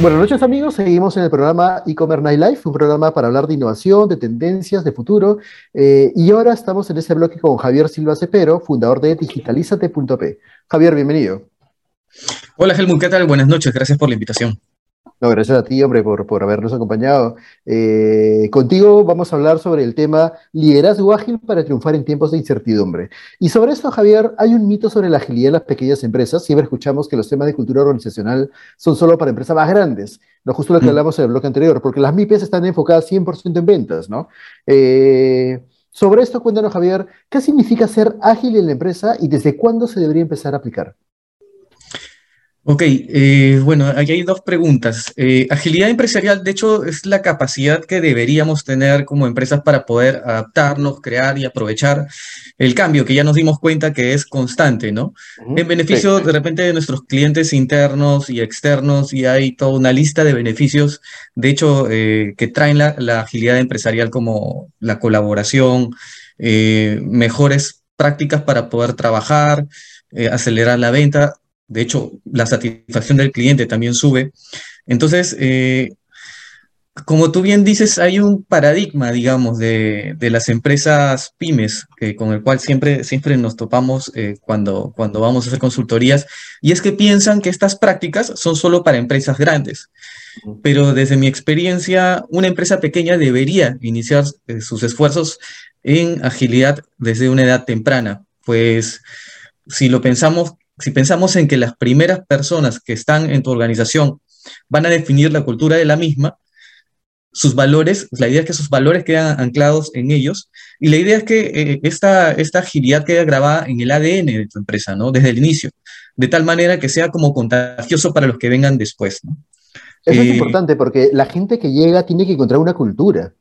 Buenas noches amigos, seguimos en el programa E-Commerce Night Life, un programa para hablar de innovación, de tendencias, de futuro. Eh, y ahora estamos en ese bloque con Javier Silva Cepero, fundador de digitalizate.p. Javier, bienvenido. Hola Helmut, ¿qué tal? Buenas noches, gracias por la invitación. No, gracias a ti, hombre, por, por habernos acompañado. Eh, contigo vamos a hablar sobre el tema liderazgo ágil para triunfar en tiempos de incertidumbre. Y sobre esto, Javier, hay un mito sobre la agilidad en las pequeñas empresas. Siempre escuchamos que los temas de cultura organizacional son solo para empresas más grandes. No, justo lo que mm. hablamos en el bloque anterior, porque las MIPES están enfocadas 100% en ventas, ¿no? Eh, sobre esto, cuéntanos, Javier, ¿qué significa ser ágil en la empresa y desde cuándo se debería empezar a aplicar? Ok, eh, bueno, aquí hay dos preguntas. Eh, agilidad empresarial, de hecho, es la capacidad que deberíamos tener como empresas para poder adaptarnos, crear y aprovechar el cambio, que ya nos dimos cuenta que es constante, ¿no? En beneficio de repente de nuestros clientes internos y externos, y hay toda una lista de beneficios, de hecho, eh, que traen la, la, agilidad empresarial como la colaboración, mejores prácticas para poder trabajar, acelerar la venta de hecho, la satisfacción del cliente también sube. Entonces, eh, como tú bien dices, hay un paradigma, digamos, de, las empresas pymes que, con el cual siempre, siempre nos topamos eh, cuando, cuando vamos a hacer consultorías, y es que piensan que estas prácticas son solo para empresas grandes. Pero desde mi experiencia, una empresa pequeña debería iniciar eh, sus esfuerzos en agilidad desde una edad temprana, pues si lo pensamos si pensamos en que las primeras personas que están en tu organización van a definir la cultura de la misma, sus valores, la idea es que sus valores quedan anclados en ellos y la idea es que eh, esta, esta agilidad quede grabada en el ADN de tu empresa, ¿no? Desde el inicio, de tal manera que sea como contagioso para los que vengan después, ¿no? Eso es eh, importante porque la gente que llega tiene que encontrar una cultura.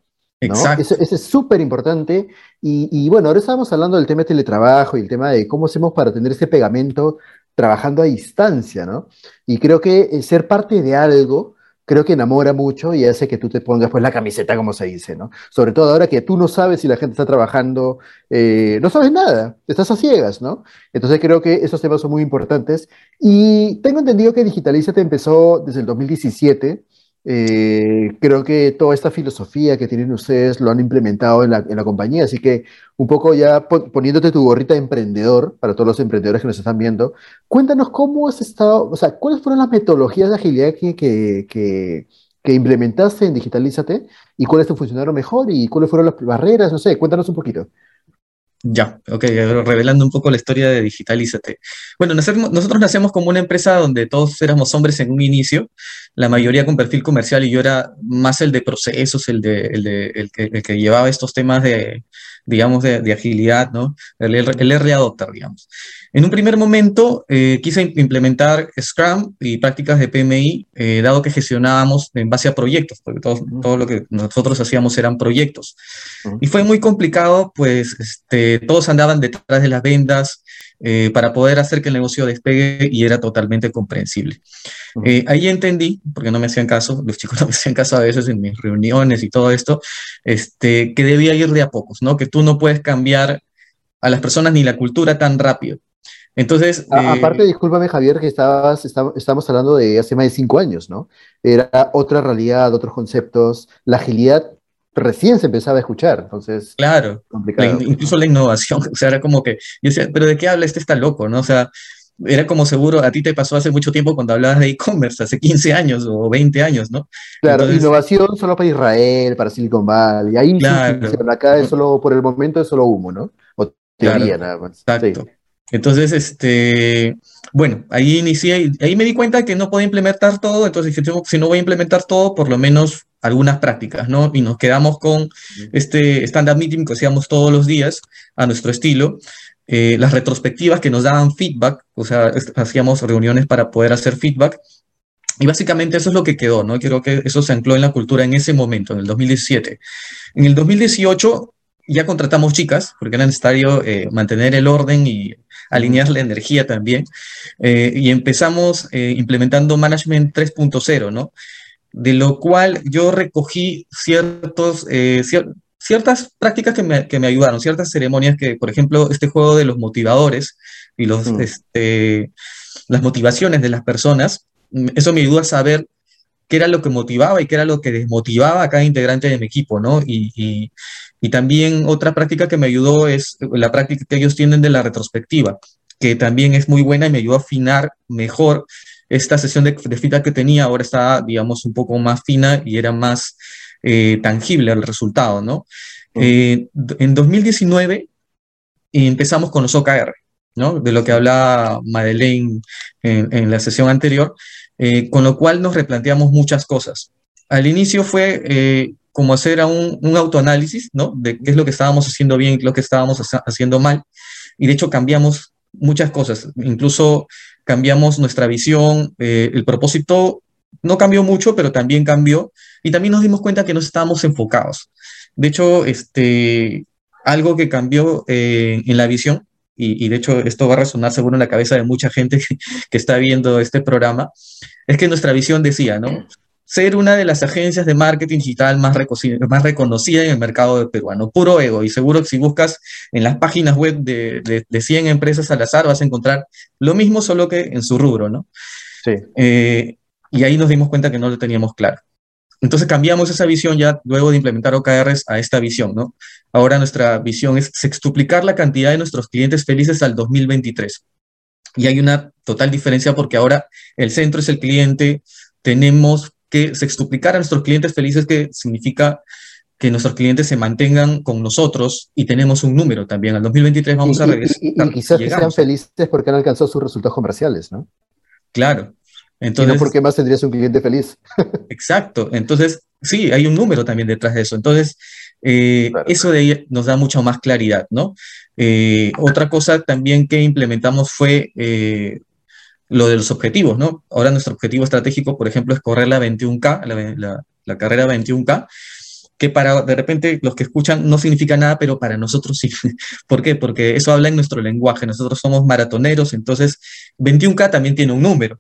Exacto. Eso, es súper importante. Y, bueno, ahora estamos hablando del tema de teletrabajo y el tema de cómo hacemos para tener ese pegamento trabajando a distancia, ¿no? Y creo que eh, ser parte de algo, creo que enamora mucho y hace que tú te pongas pues la camiseta, como se dice, ¿no? Sobre todo ahora que tú no sabes si la gente está trabajando, eh, no sabes nada, estás a ciegas, ¿no? Entonces creo que esos temas son muy importantes. Y tengo entendido que Digitalízate empezó desde el 2017 eh, creo que toda esta filosofía que tienen ustedes lo han implementado en la, compañía, así que un poco ya poniéndote tu gorrita de emprendedor, para todos los emprendedores que nos están viendo, cuéntanos cómo has estado, o sea, cuáles fueron las metodologías de agilidad que, que, que implementaste en Digitalízate y cuáles te funcionaron mejor y cuáles fueron las barreras, no sé, cuéntanos un poquito. Ya, ok, revelando un poco la historia de Digitalízate. Bueno, nosotros nacemos como una empresa donde todos éramos hombres en un inicio, la mayoría con perfil comercial y yo era más el de procesos, el, de, el, de, el, que, el que, llevaba estos temas de, digamos, de, de agilidad, ¿no? El, el early adopter, digamos. En un primer momento eh, quise implementar Scrum y prácticas de PMI, eh, dado que gestionábamos en base a proyectos, porque todo, todo lo que nosotros hacíamos eran proyectos. Y fue muy complicado, pues este, todos andaban detrás de las vendas eh, para poder hacer que el negocio despegue y era totalmente comprensible. ahí entendí, porque no me hacían caso, los chicos no me hacían caso a veces en mis reuniones y todo esto, este, que debía ir de a pocos, ¿no? Que tú no puedes cambiar a las personas ni la cultura tan rápido. Entonces. Eh, aparte, discúlpame, Javier, que estabas, estamos hablando de hace más de cinco años, ¿no? Era otra realidad, otros conceptos. La agilidad recién se empezaba a escuchar, entonces. Claro. Complicado. incluso la innovación, o sea, era como que. Yo decía, ¿pero de qué habla? Este está loco, ¿no? O sea, era como seguro, a ti te pasó hace mucho tiempo cuando hablabas de e-commerce, hace 15 años o 20 años, ¿no? Claro, innovación solo para Israel, para Silicon Valley, ahí claro. acá es solo, por el momento es solo humo, ¿no? O teoría nada más. Exacto. Entonces, este, bueno, ahí inicié, ahí me di cuenta que no podía implementar todo, entonces dije, si no voy a implementar todo, por lo menos algunas prácticas, ¿no? Y nos quedamos con este stand-up meeting que hacíamos todos los días a nuestro estilo, eh, las retrospectivas que nos daban feedback, o sea, hacíamos reuniones para poder hacer feedback, y básicamente eso es lo que quedó, ¿no? Creo que eso se ancló en la cultura en ese momento, en el 2017. En el 2018 ya contratamos chicas, porque era necesario eh, mantener el orden y alinear la energía también. Eh, y empezamos eh, implementando Management 3.0, ¿no? De lo cual yo recogí ciertos, ciertas prácticas que me, que me, ayudaron, ciertas ceremonias que, por ejemplo, este juego de los motivadores y los, este, las motivaciones de las personas, mm, eso me ayuda a saber qué era lo que motivaba y qué era lo que desmotivaba a cada integrante de mi equipo, ¿no? Y, y, también otra práctica que me ayudó es la práctica que ellos tienen de la retrospectiva, que también es muy buena y me ayudó a afinar mejor esta sesión de, de feedback que tenía, ahora está, digamos, un poco más fina y era más eh, tangible el resultado, ¿no? Eh, en 2019 empezamos con los OKR, ¿no? De lo que hablaba Madeleine en, en la sesión anterior, eh, con lo cual nos replanteamos muchas cosas. Al inicio fue eh, como hacer un, un, autoanálisis, ¿no? De qué es lo que estábamos haciendo bien y lo que estábamos haciendo mal. Y de hecho cambiamos muchas cosas, incluso cambiamos nuestra visión, eh, el propósito no cambió mucho, pero también cambió. Y también nos dimos cuenta que no estábamos enfocados. De hecho, este, algo que cambió en la visión y, de hecho esto va a resonar seguro en la cabeza de mucha gente que, está viendo este programa, es que nuestra visión decía, ¿no? Ser una de las agencias de marketing digital más, más reconocida en el mercado peruano, puro ego. Y seguro que si buscas en las páginas web de, de, 100 empresas al azar vas a encontrar lo mismo, solo que en su rubro, ¿no? Sí. Eh, y ahí nos dimos cuenta que no lo teníamos claro. Entonces cambiamos esa visión ya luego de implementar OKRs a esta visión, ¿no? Ahora nuestra visión es sextuplicar la cantidad de nuestros clientes felices al 2023. Y hay una total diferencia porque ahora el centro es el cliente, tenemos que sextuplicar a nuestros clientes felices, que significa que nuestros clientes se mantengan con nosotros y tenemos un número también. Al 2023 vamos a regresar. Y, quizás que sean felices porque han alcanzado sus resultados comerciales, ¿no? Claro, entonces, ¿por qué más tendrías un cliente feliz? exacto. Entonces, sí, hay un número también detrás de eso. Entonces, eh, eso de ahí nos da mucha más claridad, ¿no? Eh, otra cosa también que implementamos fue eh, lo de los objetivos, ¿no? Ahora nuestro objetivo estratégico, por ejemplo, es correr la 21K, la, carrera 21K, que para de repente los que escuchan no significa nada, pero para nosotros sí. ¿Por qué? Porque eso habla en nuestro lenguaje. Nosotros somos maratoneros, entonces 21K también tiene un número.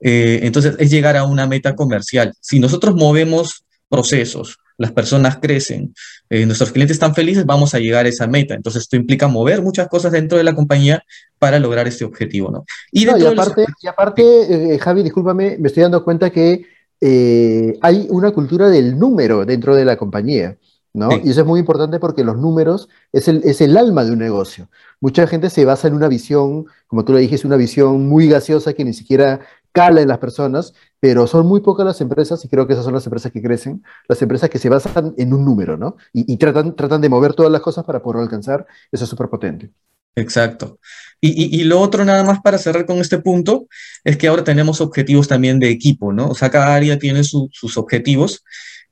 Eh, entonces, es llegar a una meta comercial. Si nosotros movemos procesos, las personas crecen, eh, nuestros clientes están felices, vamos a llegar a esa meta. Entonces, esto implica mover muchas cosas dentro de la compañía para lograr este objetivo, ¿no? Y, aparte, y aparte eh, Javi, discúlpame, me estoy dando cuenta que hay una cultura del número dentro de la compañía. ¿no? Y eso es muy importante porque los números es el, es el alma de un negocio. Mucha gente se basa en una visión, como tú le dijiste, una visión muy gaseosa que ni siquiera cala en las personas, pero son muy pocas las empresas, y creo que esas son las empresas que crecen, las empresas que se basan en un número, ¿no? Y, tratan, tratan de mover todas las cosas para poder alcanzar, eso es súper potente. Exacto. Y, y, lo otro, nada más para cerrar con este punto, es que ahora tenemos objetivos también de equipo, ¿no? O sea, cada área tiene sus objetivos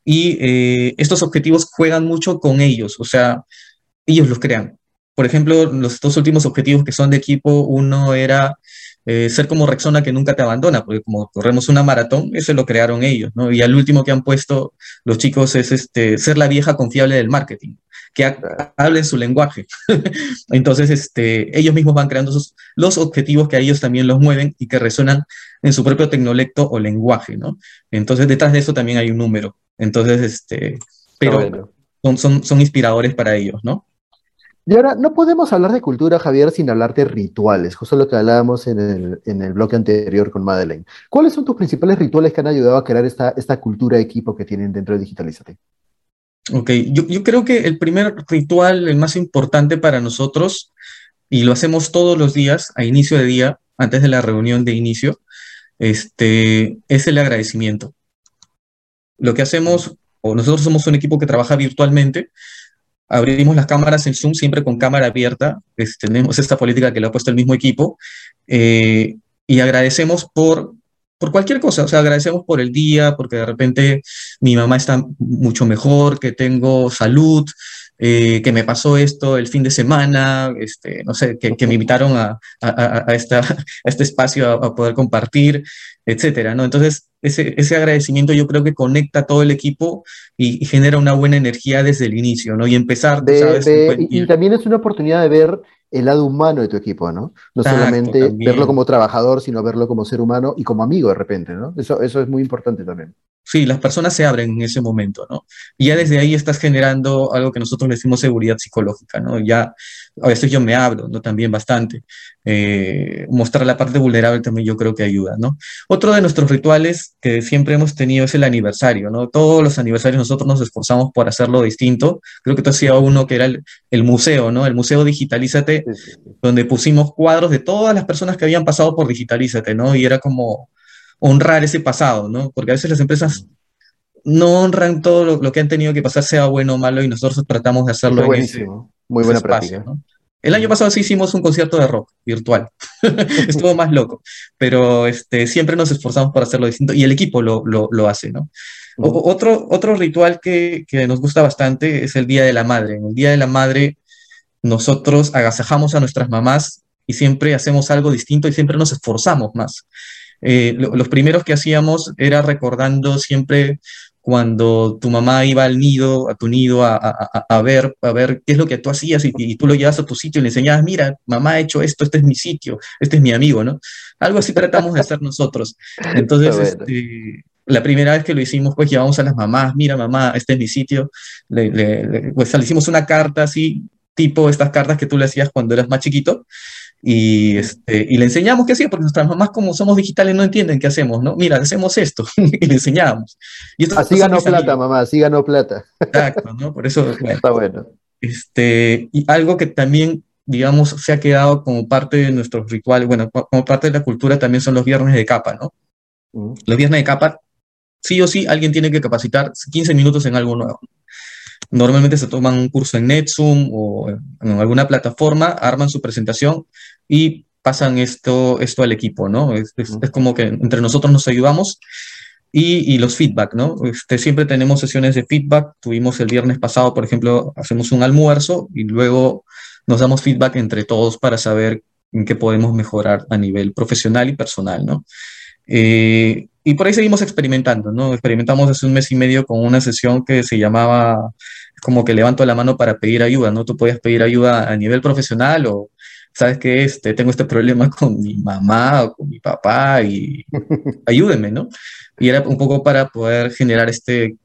y eh, estos objetivos juegan mucho con ellos, o sea, ellos los crean. Por ejemplo, los dos últimos objetivos que son de equipo, uno era eh, ser como Rexona que nunca te abandona, porque como corremos una maratón, eso lo crearon ellos, ¿no? Y al último que han puesto los chicos es este, ser la vieja confiable del marketing, que hablen su lenguaje. Entonces, este, ellos mismos van creando los objetivos que a ellos también los mueven y que resuenan en su propio tecnolecto o lenguaje, ¿no? Entonces, detrás de eso también hay un número. Entonces, este, pero son, son, son inspiradores para ellos, ¿no? Y ahora, no podemos hablar de cultura, Javier, sin hablar de rituales, justo lo que hablábamos en el, en el bloque anterior con Madeleine. ¿Cuáles son tus principales rituales que han ayudado a crear esta, esta cultura de equipo que tienen dentro de Digitalizate? Ok, yo, yo creo que el primer ritual, el más importante para nosotros, y lo hacemos todos los días, a inicio de día, antes de la reunión de inicio, este, es el agradecimiento. Lo que hacemos, o nosotros somos un equipo que trabaja virtualmente, abrimos las cámaras en Zoom siempre con cámara abierta, este, tenemos esta política que lo ha puesto el mismo equipo, eh, y agradecemos por, por cualquier cosa, o sea, agradecemos por el día, porque de repente mi mamá está mucho mejor, que tengo salud, eh, que me pasó esto el fin de semana, este, no sé, que, me invitaron a, a, esta, a este espacio a, poder compartir, etcétera, ¿no? Entonces, ese, ese agradecimiento yo creo que conecta a todo el equipo y, genera una buena energía desde el inicio, ¿no? Y empezar, ¿sabes? y, también es una oportunidad de ver el lado humano de tu equipo, ¿no? No solamente verlo como trabajador, sino verlo como ser humano y como amigo de repente, ¿no? Eso, eso es muy importante también. Sí, las personas se abren en ese momento, ¿no? Y ya desde ahí estás generando algo que nosotros le decimos seguridad psicológica, ¿no? Ya a veces yo me abro, ¿no? También bastante. Eh, mostrar la parte vulnerable también yo creo que ayuda, ¿no? Otro de nuestros rituales que siempre hemos tenido es el aniversario, ¿no? Todos los aniversarios nosotros nos esforzamos por hacerlo distinto. Creo que tú hacías uno que era el, el, museo, ¿no? El museo Digitalízate, donde pusimos cuadros de todas las personas que habían pasado por Digitalízate, ¿no? Y era como honrar ese pasado, ¿no? Porque a veces las empresas no honran todo lo, que han tenido que pasar, sea bueno o malo, y nosotros tratamos de hacerlo en ese, Muy buena práctica. El año pasado sí hicimos un concierto de rock virtual. Estuvo más loco, pero este, siempre nos esforzamos por hacerlo distinto y el equipo lo, lo, hace, ¿no? otro, otro ritual que, que, nos gusta bastante es el Día de la Madre. En el Día de la Madre nosotros agasajamos a nuestras mamás y siempre hacemos algo distinto y siempre nos esforzamos más. Eh, los primeros que hacíamos era recordando siempre cuando tu mamá iba al nido, a tu nido, a, a, ver, a ver qué es lo que tú hacías y, tú lo llevas a tu sitio y le enseñabas, mira, mamá ha hecho esto, este es mi sitio, este es mi amigo, ¿no? Algo así tratamos de hacer nosotros. Entonces, este, la primera vez que lo hicimos, pues llevamos a las mamás, mira, mamá, este es mi sitio, le, pues le hicimos una carta así, tipo estas cartas que tú le hacías cuando eras más chiquito, y, este, y le enseñamos qué hacía, porque nuestras mamás, como somos digitales, no entienden qué hacemos, ¿no? Mira, hacemos esto, y le enseñamos. Y así ganó plata, mamá, así ganó plata. Exacto, ¿no? Por eso. Está bueno. Este, y algo que también, digamos, se ha quedado como parte de nuestros rituales, bueno, como parte de la cultura también son los viernes de capa, ¿no? Los viernes de capa, sí o sí, alguien tiene que capacitar 15 minutos en algo nuevo. Normalmente se toman un curso en NetZoom o en alguna plataforma, arman su presentación y pasan esto, esto al equipo, ¿no? Es, como que entre nosotros nos ayudamos y, y, los feedback, ¿no? Este, siempre tenemos sesiones de feedback. Tuvimos el viernes pasado, por ejemplo, hacemos un almuerzo y luego nos damos feedback entre todos para saber en qué podemos mejorar a nivel profesional y personal, ¿no? Eh, y por ahí seguimos experimentando, ¿no? Experimentamos hace un mes y medio con una sesión que se llamaba como que levanto la mano para pedir ayuda, ¿no? Tú podías pedir ayuda a nivel profesional o, ¿sabes qué? Este, tengo este problema con mi mamá o con mi papá y ayúdenme, ¿no? Y era un poco para poder generar este,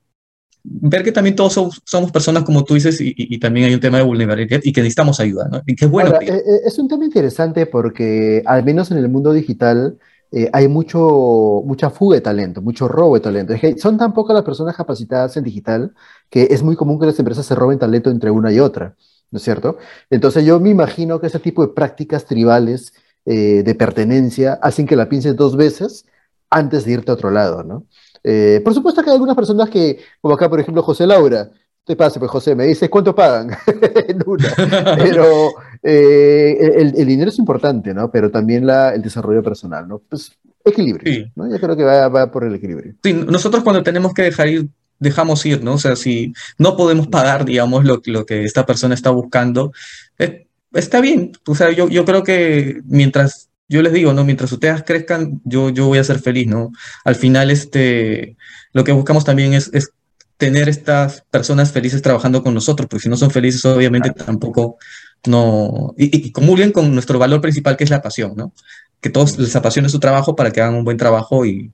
ver que también todos somos, personas como tú dices y, también hay un tema de vulnerabilidad y que necesitamos ayuda, ¿no? Y que es bueno. Eh, eh, es un tema interesante porque al menos en el mundo digital, eh, hay mucho, mucha fuga de talento, mucho robo de talento. son tan pocas las personas capacitadas en digital que es muy común que las empresas se roben talento entre una y otra, ¿no es cierto? Entonces yo me imagino que ese tipo de prácticas tribales eh, de pertenencia hacen que la pienses dos veces antes de irte a otro lado, ¿no? Eh, por supuesto que hay algunas personas que, como acá, por ejemplo, José Laura, te pase, pues José, me dice cuánto pagan en una. Pero eh, el, dinero es importante, ¿no? Pero también la, el desarrollo personal, ¿no? Pues equilibrio, ¿no? Yo creo que va, va, por el equilibrio. Sí, nosotros cuando tenemos que dejar ir, dejamos ir, ¿no? O sea, si no podemos pagar, digamos, lo, lo que esta persona está buscando, eh, está bien. O sea, yo, yo creo que mientras yo les digo, ¿no? Mientras ustedes crezcan, yo, yo voy a ser feliz, ¿no? Al final, este, lo que buscamos también es, es tener estas personas felices trabajando con nosotros, porque si no son felices, obviamente tampoco no. Y, y, comulguen con nuestro valor principal, que es la pasión, ¿no? Que todos les apasione su trabajo para que hagan un buen trabajo y,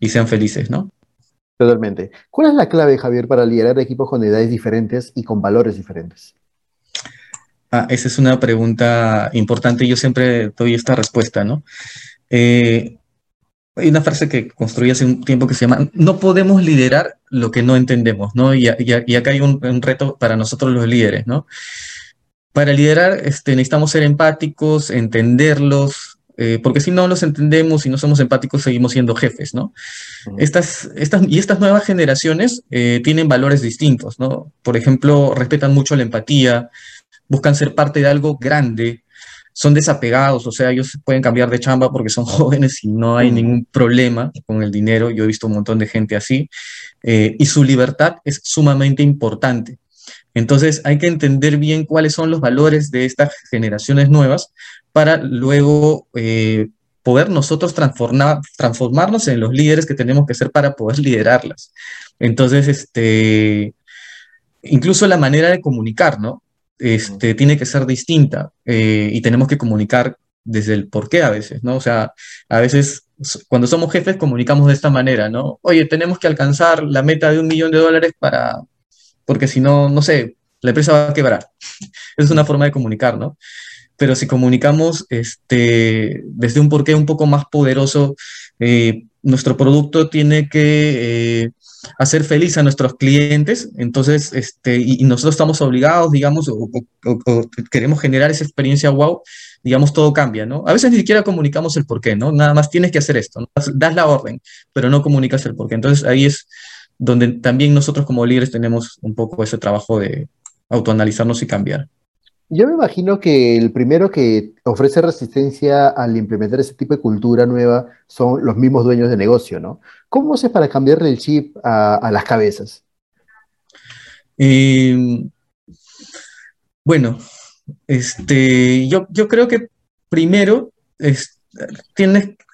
y sean felices, ¿no? Totalmente. ¿Cuál es la clave, Javier, para liderar equipos con edades diferentes y con valores diferentes? Ah, esa es una pregunta importante y yo siempre doy esta respuesta, ¿no? Eh, hay una frase que construí hace un tiempo que se llama, no podemos liderar lo que no entendemos, ¿no? Y, acá hay un, reto para nosotros los líderes, ¿no? Para liderar este, necesitamos ser empáticos, entenderlos, eh, porque si no los entendemos y no somos empáticos, seguimos siendo jefes, ¿no? estas, estas, y estas nuevas generaciones eh, tienen valores distintos, ¿no? Por ejemplo, respetan mucho la empatía, buscan ser parte de algo grande, son desapegados, o sea, ellos pueden cambiar de chamba porque son jóvenes y no hay ningún problema con el dinero. Yo he visto un montón de gente así. Eh, y su libertad es sumamente importante. Entonces hay que entender bien cuáles son los valores de estas generaciones nuevas para luego eh, poder nosotros transformar, transformarnos en los líderes que tenemos que ser para poder liderarlas. Entonces, este, incluso la manera de comunicar, ¿no? Este, tiene que ser distinta eh, y tenemos que comunicar desde el por qué a veces, ¿no? O sea, a veces cuando somos jefes comunicamos de esta manera, ¿no? Oye, tenemos que alcanzar la meta de un millón de dólares para, porque si no, no sé, la empresa va a quebrar. Es una forma de comunicar, ¿no? Pero si comunicamos este, desde un porqué un poco más poderoso, eh, nuestro producto tiene que eh, hacer feliz a nuestros clientes, entonces, este, y, nosotros estamos obligados, digamos, o, queremos generar esa experiencia wow, digamos, todo cambia, ¿no? A veces ni siquiera comunicamos el por qué, ¿no? Nada más tienes que hacer esto, ¿no? das la orden, pero no comunicas el por qué. Entonces ahí es donde también nosotros como líderes tenemos un poco ese trabajo de autoanalizarnos y cambiar. Yo me imagino que el primero que ofrece resistencia al implementar ese tipo de cultura nueva son los mismos dueños de negocio, ¿no? ¿Cómo haces para cambiarle el chip a, las cabezas? Em, bueno, este, yo, yo creo que primero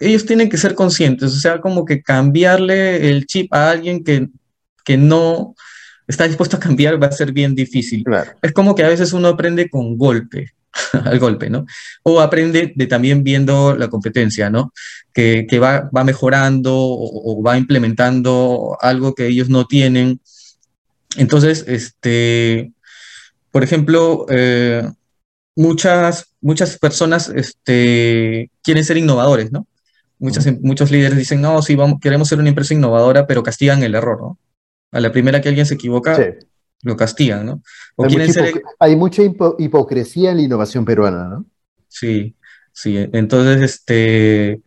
ellos tienen que ser conscientes, o sea, como que cambiarle el chip a alguien que, que no está dispuesto a cambiar va a ser bien difícil. Es como que a veces uno aprende con golpe, al golpe, ¿no? O aprende de también viendo la competencia, ¿no? Que, va, va, mejorando o, va implementando algo que ellos no tienen. Entonces, este, por ejemplo, eh, muchas, muchas personas este, quieren ser innovadores, ¿no? Muchas, muchos líderes dicen, no, sí, vamos, queremos ser una empresa innovadora, pero castigan el error, ¿no? A la primera que alguien se equivoca, lo castigan, ¿no? hay, mucha hipocresía en la innovación peruana, ¿no? Sí, sí. Entonces, este,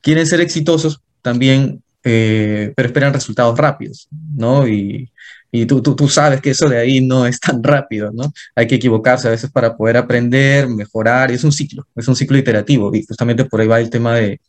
quieren ser exitosos también, eh, pero esperan resultados rápidos, ¿no? Y, y tú, tú, tú, sabes que eso de ahí no es tan rápido, ¿no? Hay que equivocarse a veces para poder aprender, mejorar, y es un ciclo, es un ciclo iterativo, y justamente por ahí va el tema de,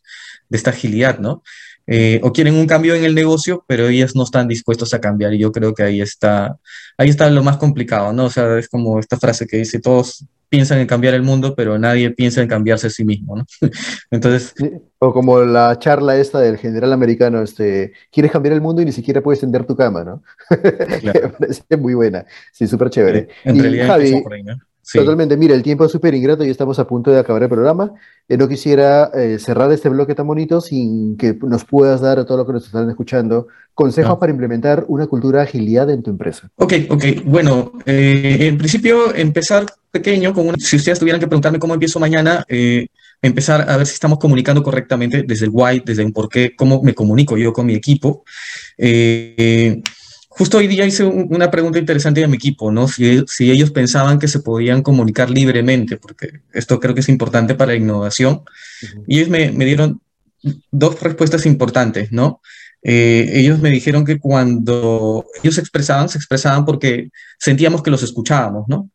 de esta agilidad, ¿no? Eh, o quieren un cambio en el negocio, pero ellas no están dispuestos a cambiar. Y yo creo que ahí está, ahí está lo más complicado, ¿no? O sea, es como esta frase que dice, todos piensan en cambiar el mundo, pero nadie piensa en cambiarse a sí mismo, ¿no? Entonces... o como la charla esta del general americano, este, quieres cambiar el mundo y ni siquiera puedes tender tu cama, ¿no? Me parece muy buena, sí, súper chévere. En realidad, Javi, por ahí, ¿no? Totalmente, mira, el tiempo es súper ingrato y estamos a punto de acabar el programa. Eh, no quisiera eh, cerrar este bloque tan bonito sin que nos puedas dar a todos los que nos están escuchando consejos para implementar una cultura de agilidad en tu empresa. Ok, ok. Bueno, eh, en principio empezar pequeño, con una, si ustedes tuvieran que preguntarme cómo empiezo mañana, empezar a ver si estamos comunicando correctamente desde el why, desde el por qué, cómo me comunico yo con mi equipo. Justo hoy día hice una pregunta interesante a mi equipo, ¿no? Si, ellos pensaban que se podían comunicar libremente, porque esto creo que es importante para la innovación. Y ellos me, dieron dos respuestas importantes, ¿no? Eh, ellos me dijeron que cuando ellos se expresaban, se expresaban porque sentíamos que los escuchábamos, ¿no?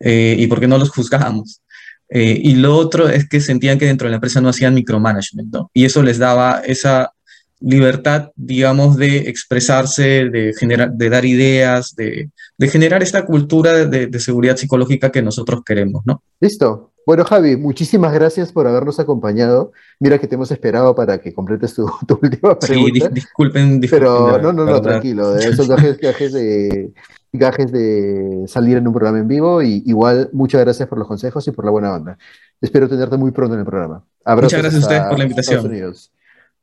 Eh, y porque no los juzgábamos. Eh, y lo otro es que sentían que dentro de la empresa no hacían micromanagement, ¿no? Y eso les daba esa libertad, digamos, de expresarse, de, generar, de dar ideas, de, generar esta cultura de, seguridad psicológica que nosotros queremos, ¿no? Listo. Bueno, Javi, muchísimas gracias por habernos acompañado. Mira que te hemos esperado para que completes tu, última pregunta. Sí, disculpen, disculpen, Pero no, no, no, tranquilo. De esos gajes, de, gajes de salir en un programa en vivo. Y igual, muchas gracias por los consejos y por la buena onda. Espero tenerte muy pronto en el programa. muchas gracias a ustedes por la invitación.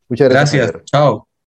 Muchas gracias. Gracias. Chao.